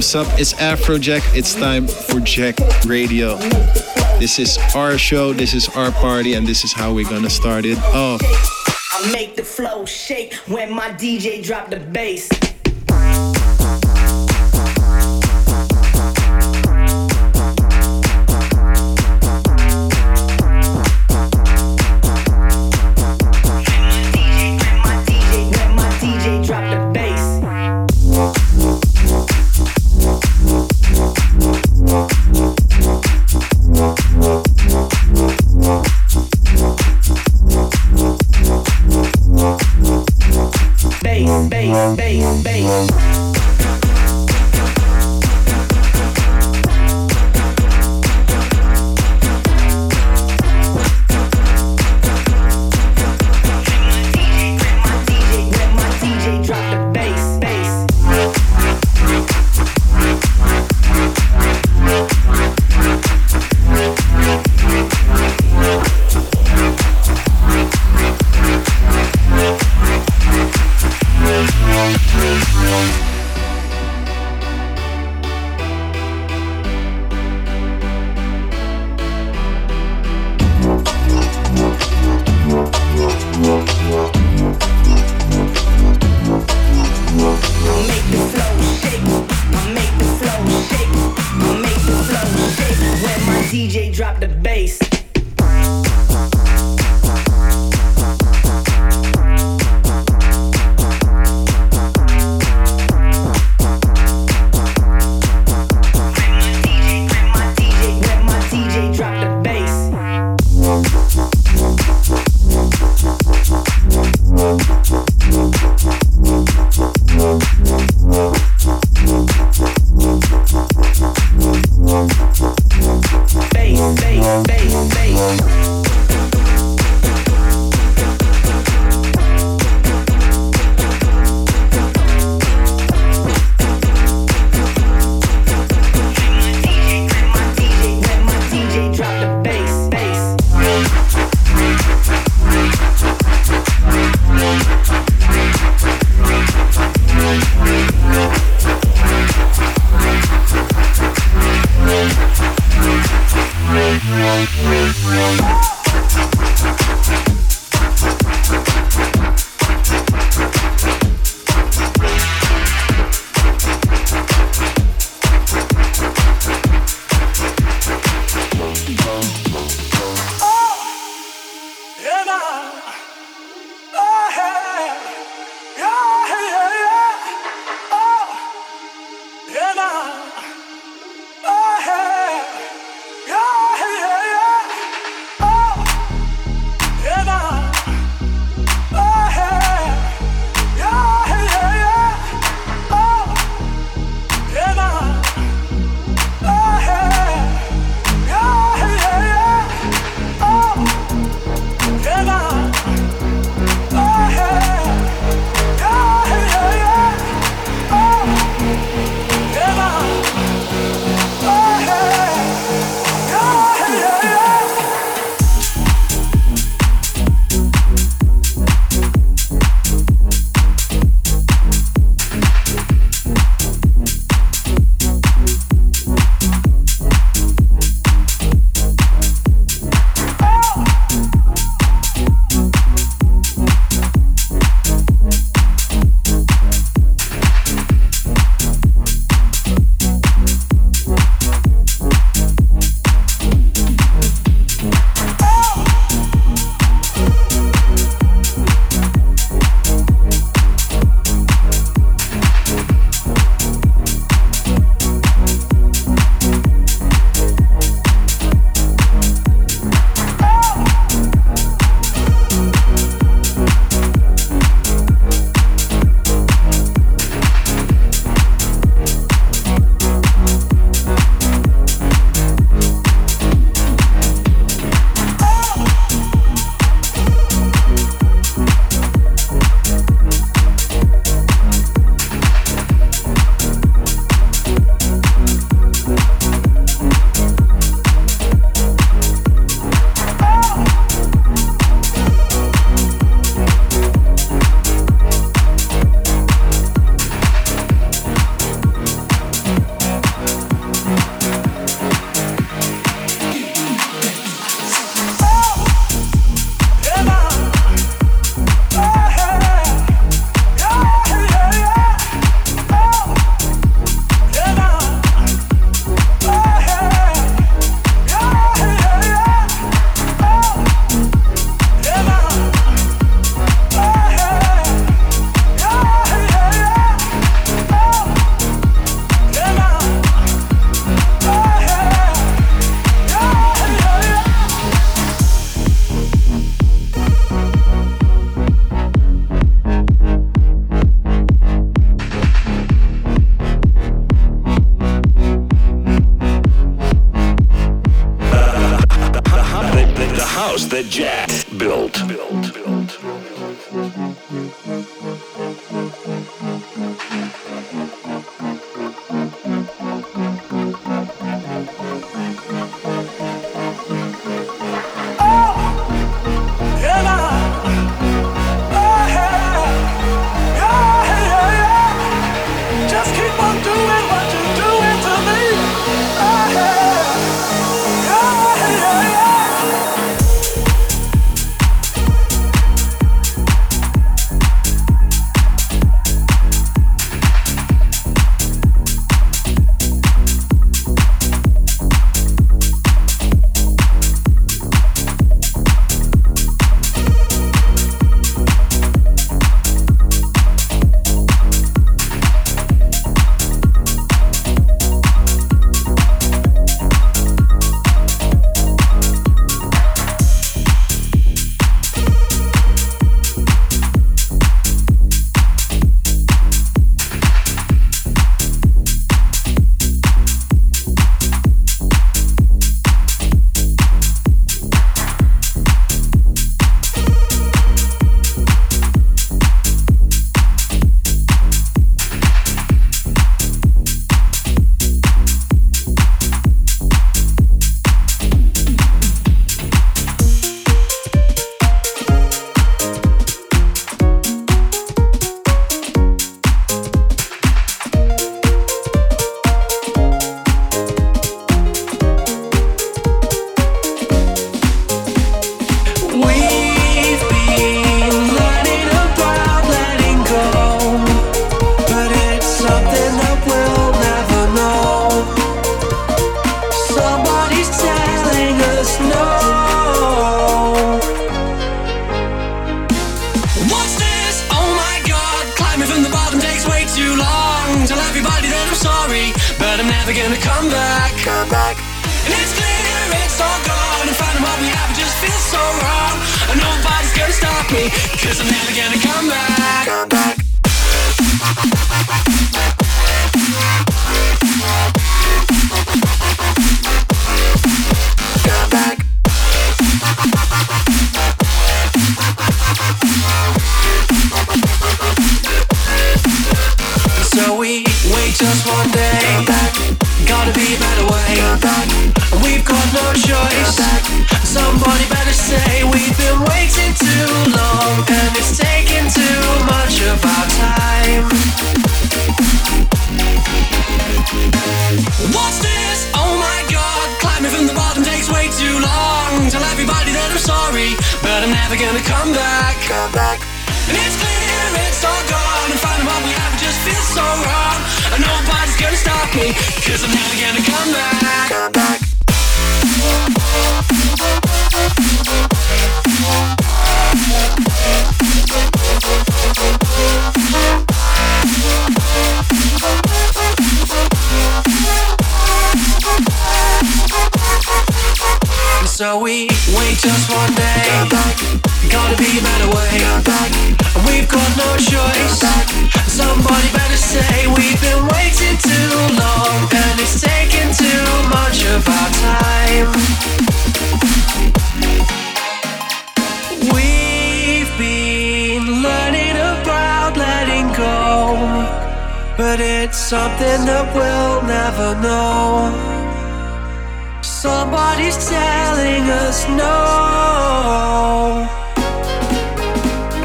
What's up? It's Afrojack. It's time for Jacked Radio. This is our show, this is our party, and this is how we're gonna start it off. I make the flow shake when my DJ drop the bass. What's this? Oh my god, climbing from the bottom takes way too long. Tell everybody that I'm sorry, but I'm never gonna come back. Come back. And it's clear it's all gone, and finding what we have just feels so wrong. And nobody's gonna stop me, cause I'm never gonna come back. Come back. So we wait just one day. Gotta be a better way. We've got no choice. Somebody better say we've been waiting too long, and it's taking too much of our time. We've been learning about letting go, but it's something that we'll never know. Somebody's telling us no.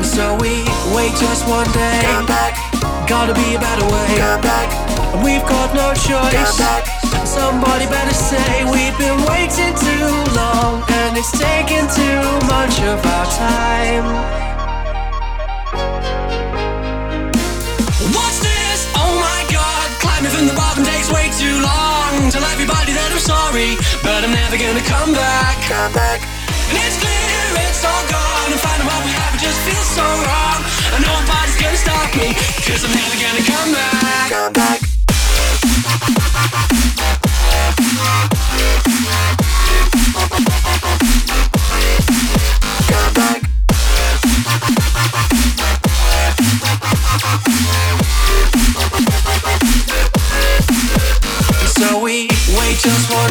So we wait just one day. Gotta be a better way. We've got no choice. back Somebody better say we've been waiting too long, and it's taking too much of our time. What's this? Oh my god, climbing from the bottom takes way too long. Tell everybody that I'm sorry, but I'm never gonna come back. Come back. And it's clear it's all gone, and finding what we have just feels so wrong. And nobody's gonna stop me, cause I'm never gonna come back. Come back. Just one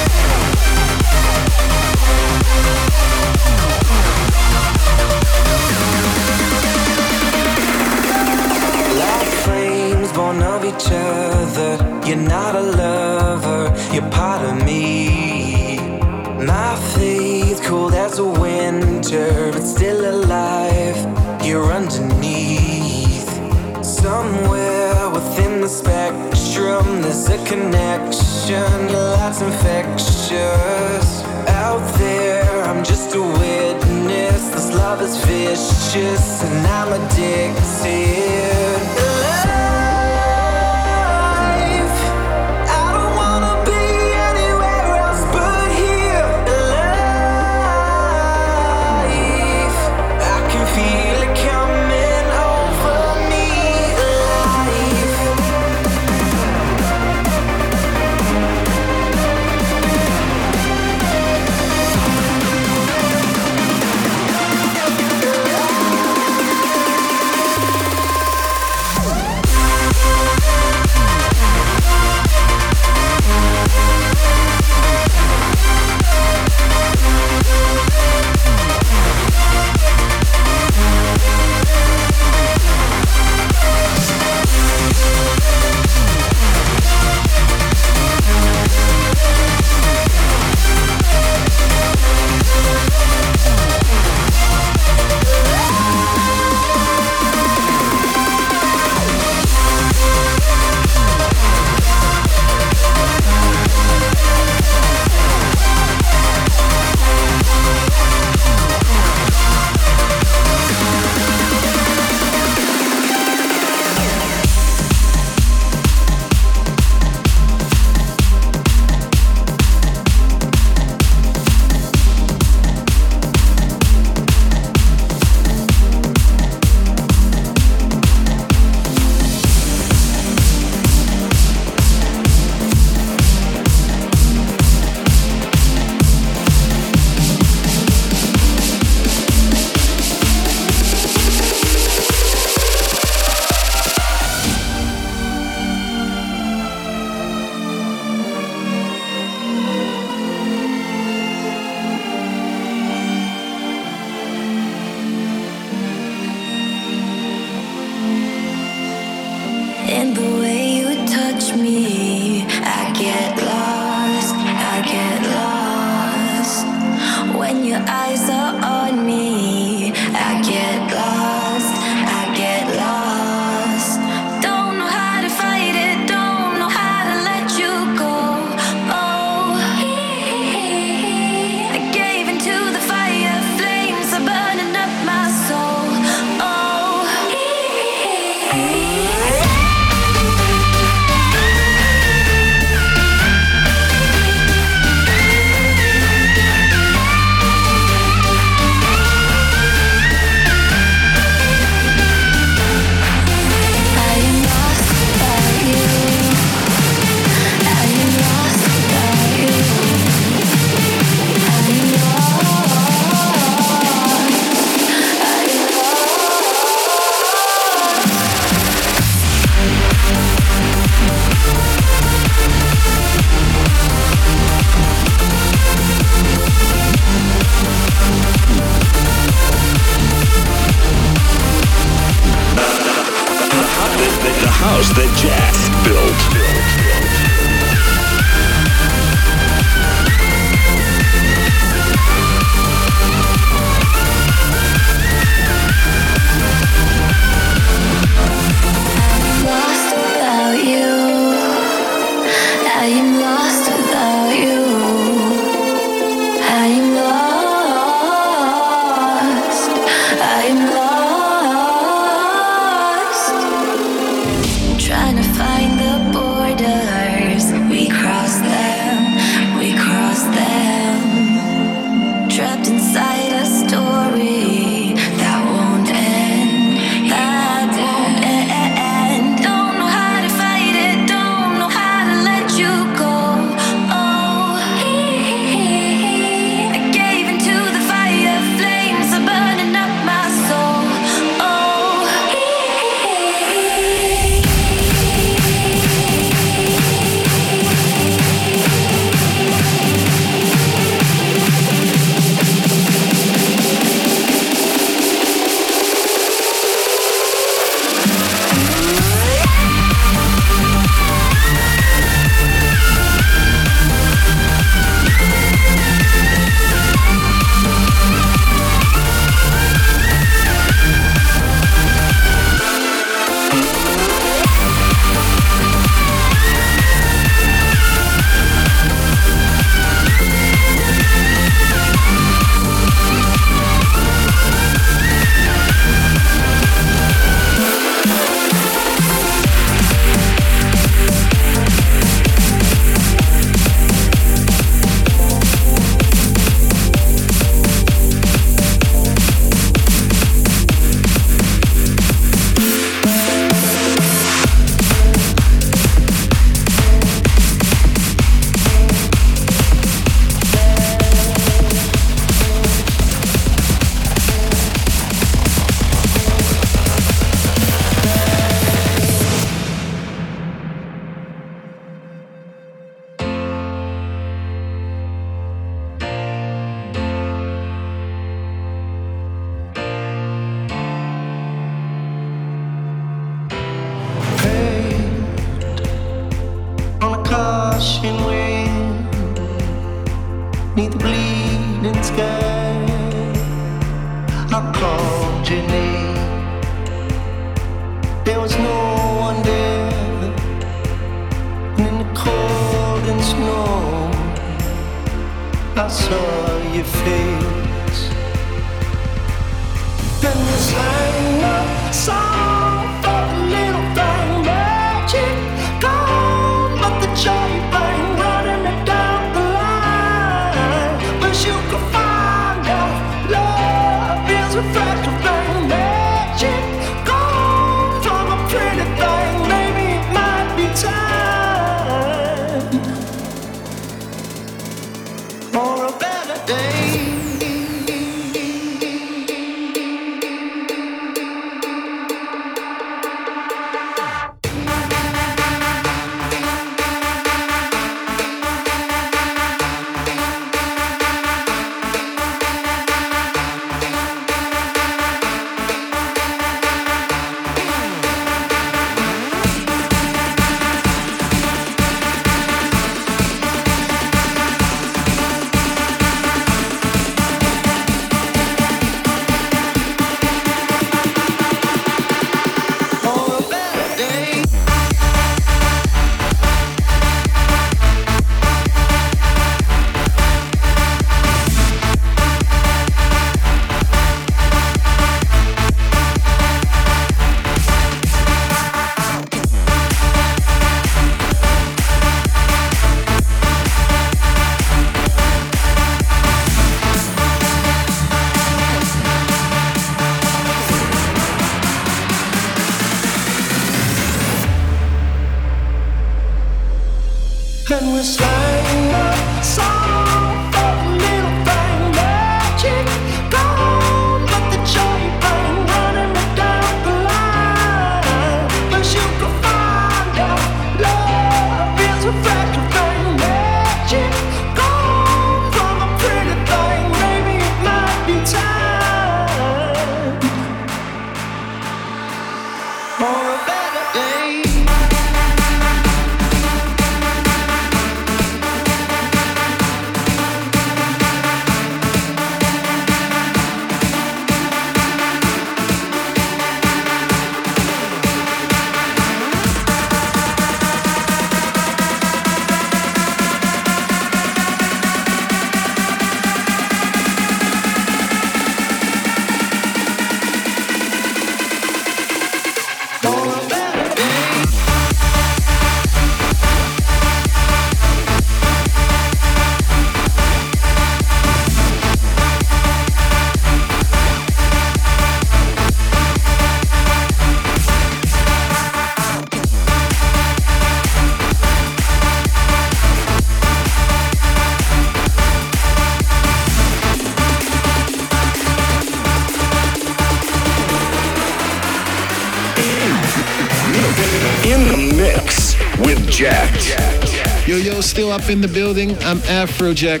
still up in the building. I'm Afrojack.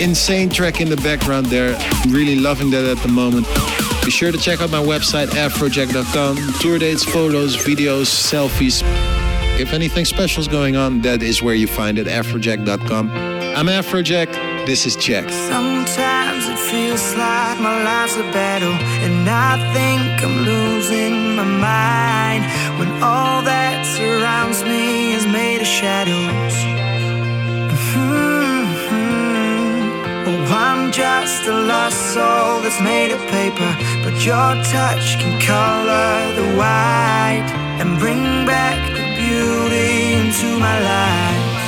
Insane track in the background there. Really loving that at the moment. Be sure to check out my website, afrojack.com. Tour dates, photos, videos, selfies. If anything special is going on, that is where you find it, afrojack.com. I'm Afrojack. This is Jack. Sometimes it feels like my life's a battle, and I think I'm losing my mind when all that surrounds me is made of shadows. Just a lost soul that's made of paper, but your touch can color the white and bring back the beauty into my life.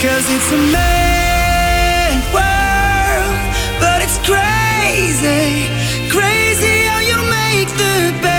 Cause it's a mad world, but it's crazy, crazy how you make the bad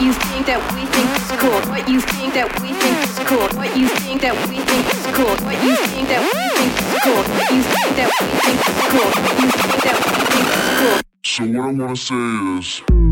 What you think that we think is cool. What you think that we think is cool. What you think that we think is cool. What you think that we think is cool. What you think that we think is cool. What you think that we think is cool. So what I wanna say is.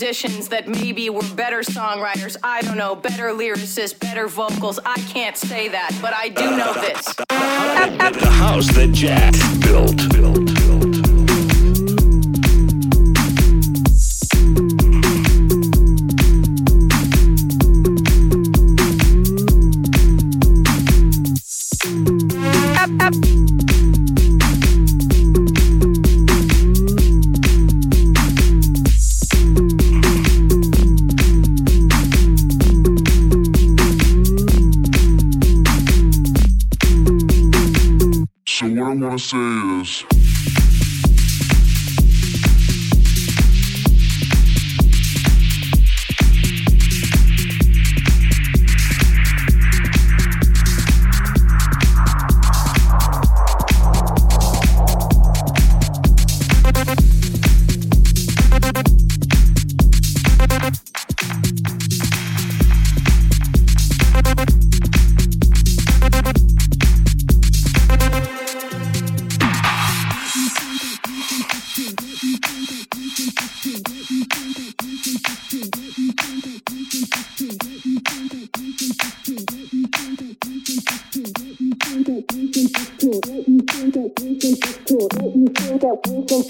Musicians that maybe were better songwriters. I don't know, better lyricists, better vocals. I can't say that, but I do know this. The house that Jack built. built. think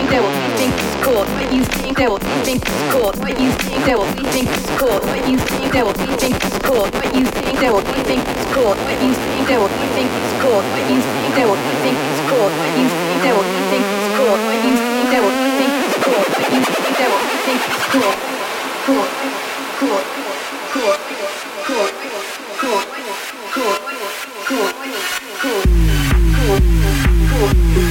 that we think is cool. What you think that we think is cool. What you think that we think is cool. What you think that we think is cool. What you think that we think is cool. What you think that we think is cool. What you think that we think is cool. What you think that we think is cool. What you think that we think is cool. What you think that we think is cool. Cool. Cool. Cool. Cool. Cool. Cool. Cool. Cool.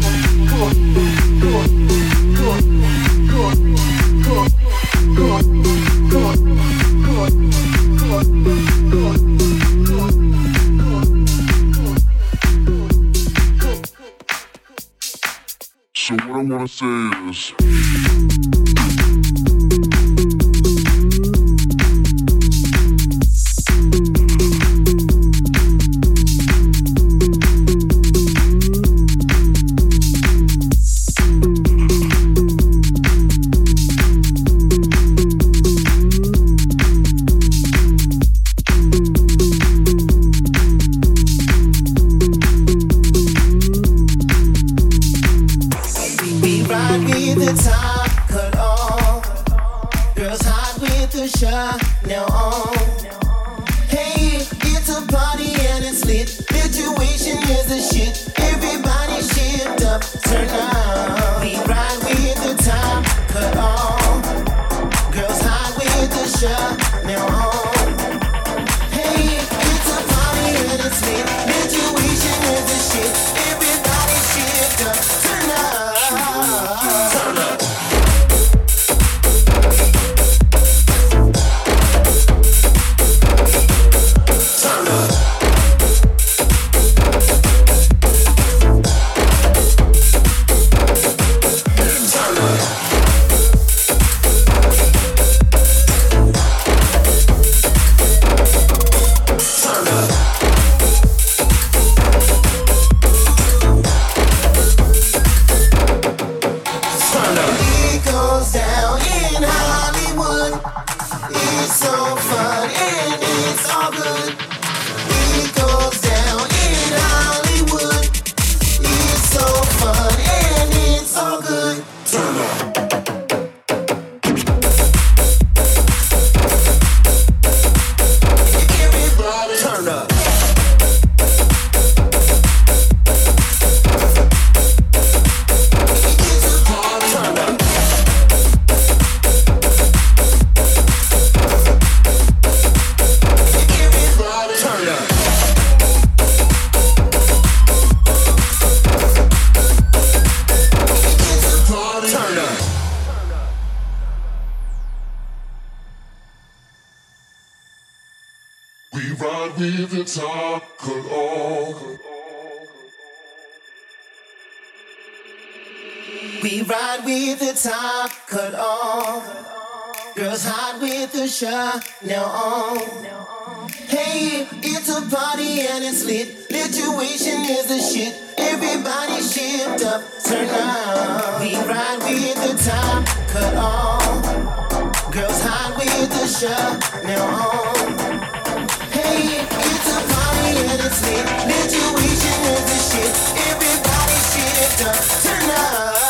I wanna say is. The Chanel on. Hey, it's a party and it's lit. Lituation is the shit. Everybody shift up, turn up. We ride with the top cut off. Girls hide with the Chanel on. Um, hey, it's a party and it's lit. Lituation is the shit. Everybody shift up, turn up.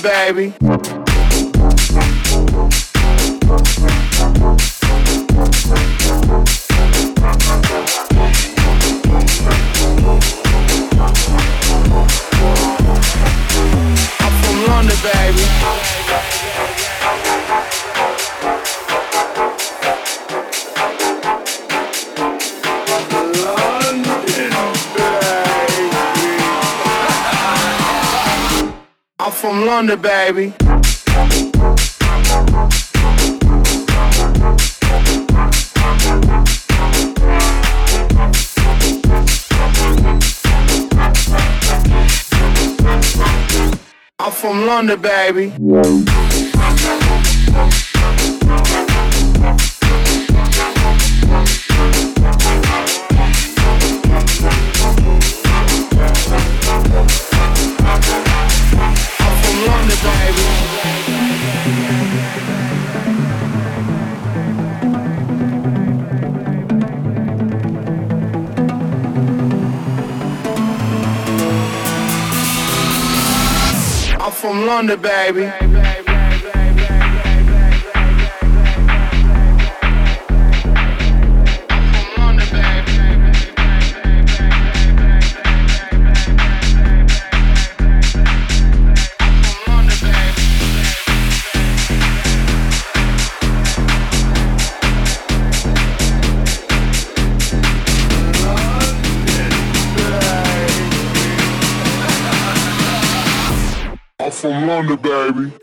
Baby. Baby. I'm from London, baby. London, baby. London, baby.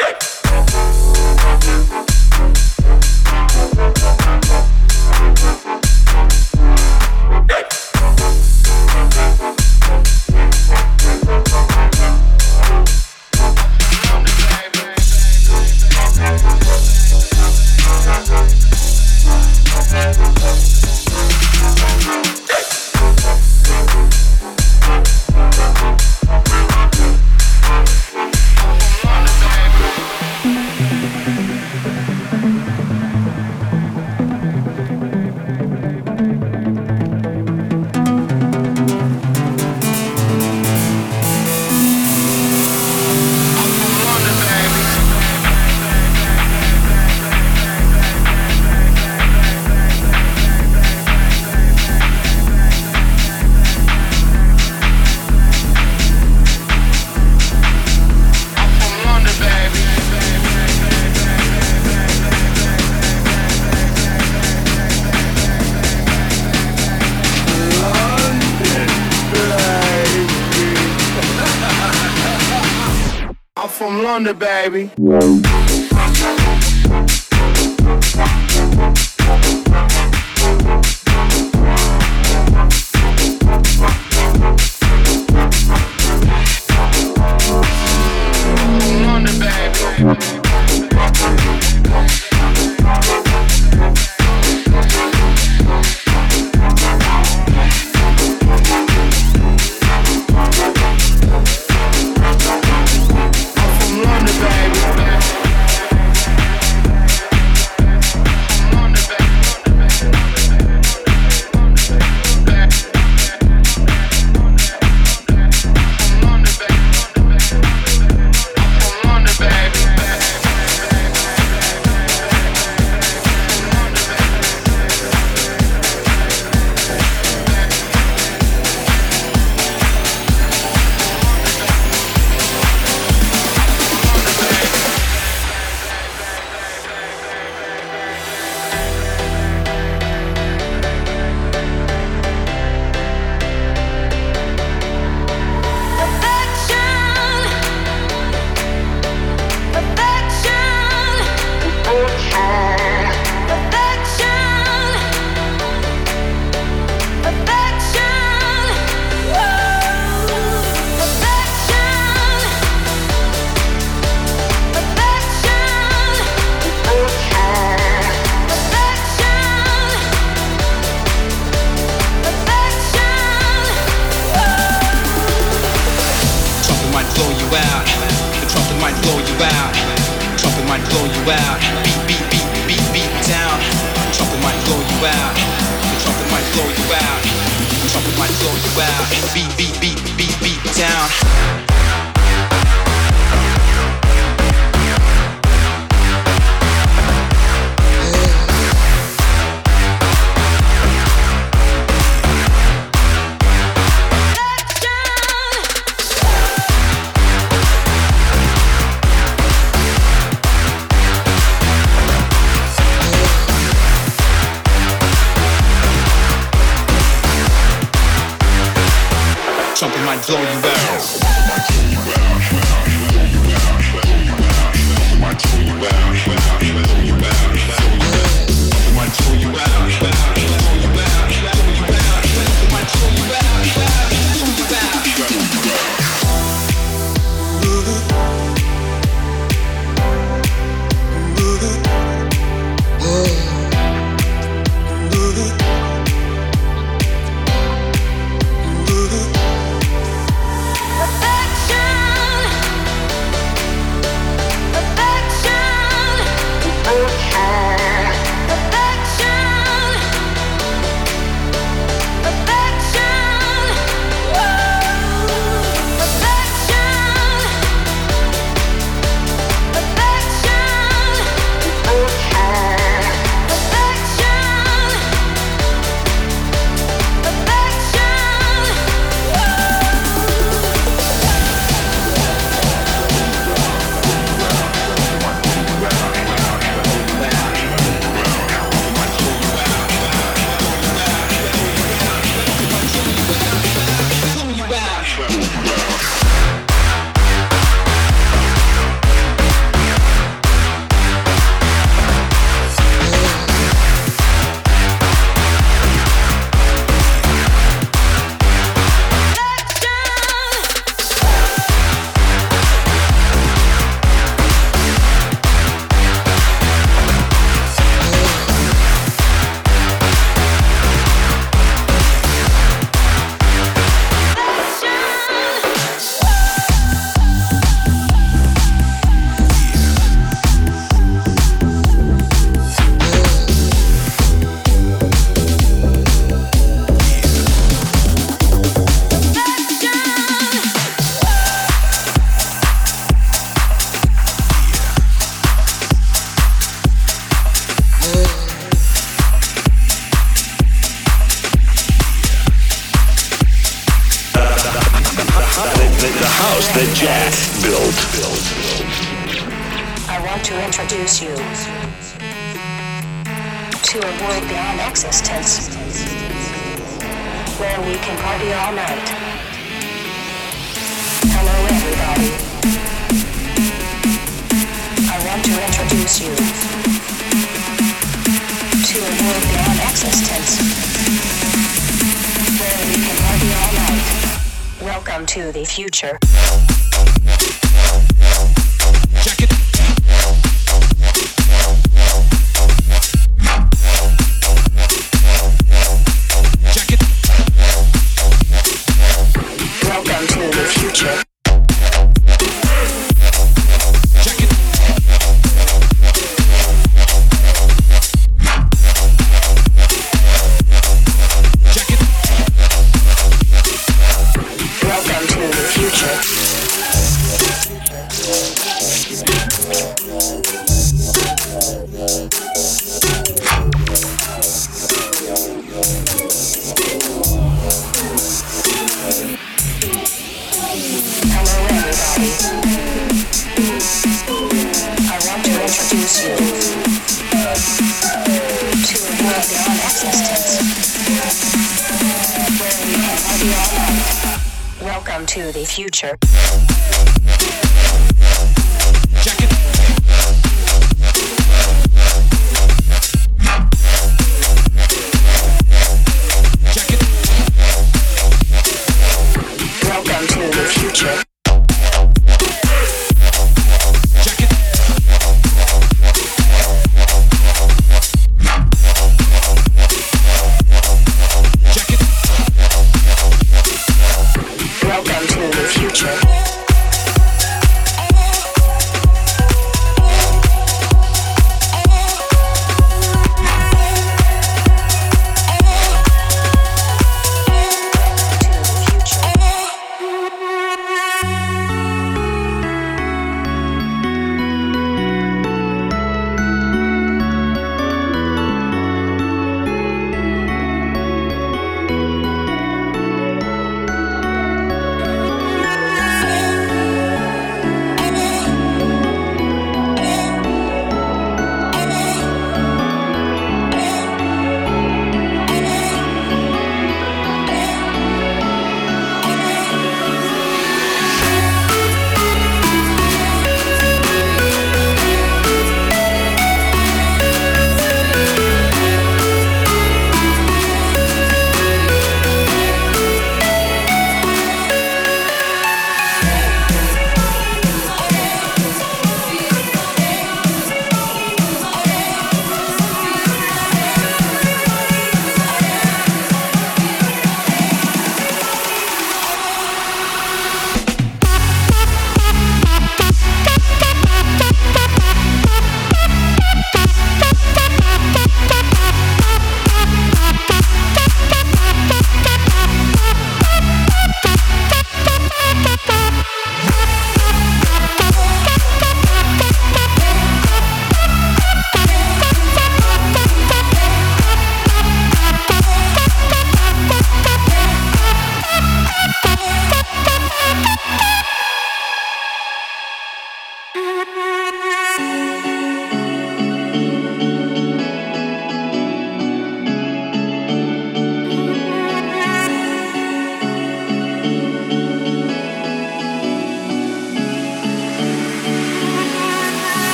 From London, baby. Trumpet might blow you out. The trumpet might blow you out. The trumpet might blow you out. Beat, beat, beat, beat, beat down. Blow you out.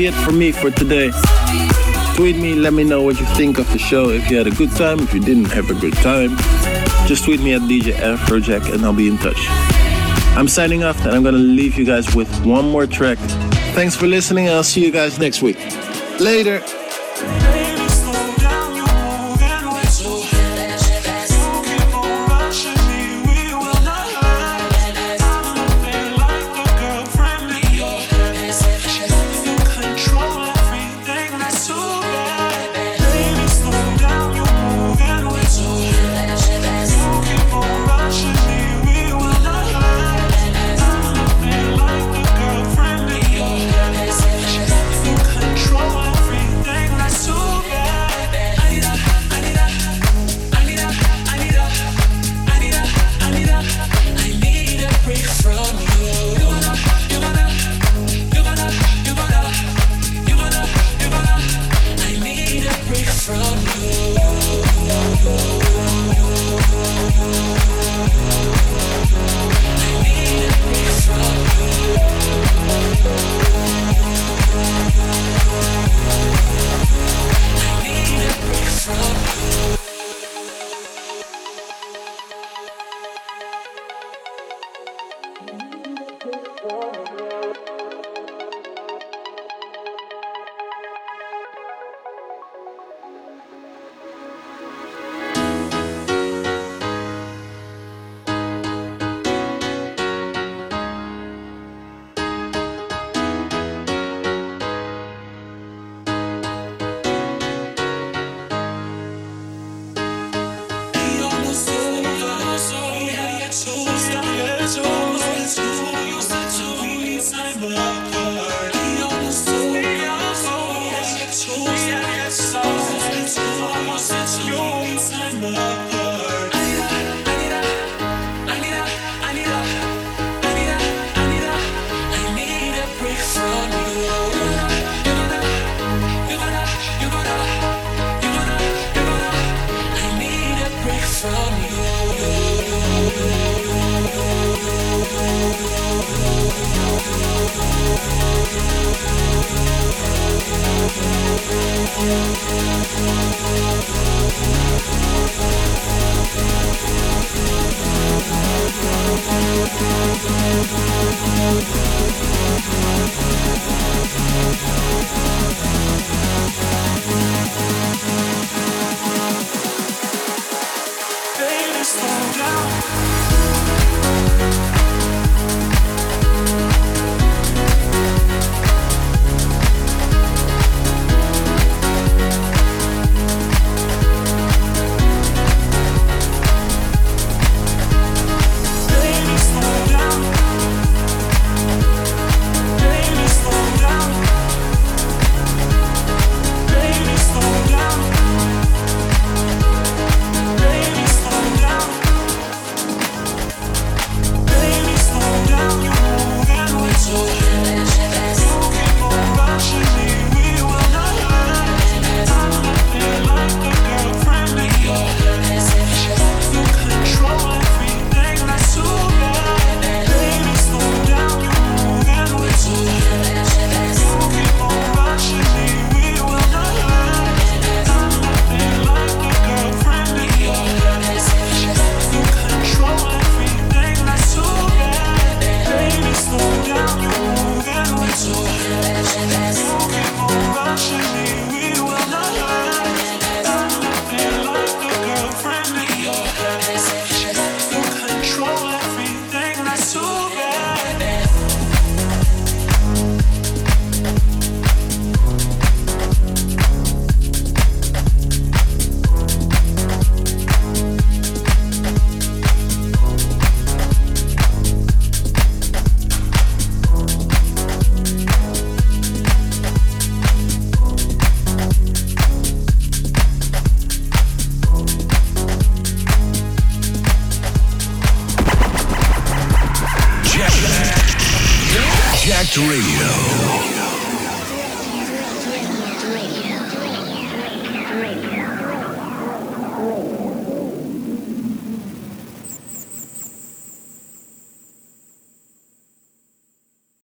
Be it for me for today. Tweet me, let me know what you think of the show. If you had a good time, if you didn't have a good time, just tweet me at DJ Afrojack and I'll be in touch. I'm signing off and I'm gonna leave you guys with one more track. Thanks for listening. I'll see you guys next week. Later.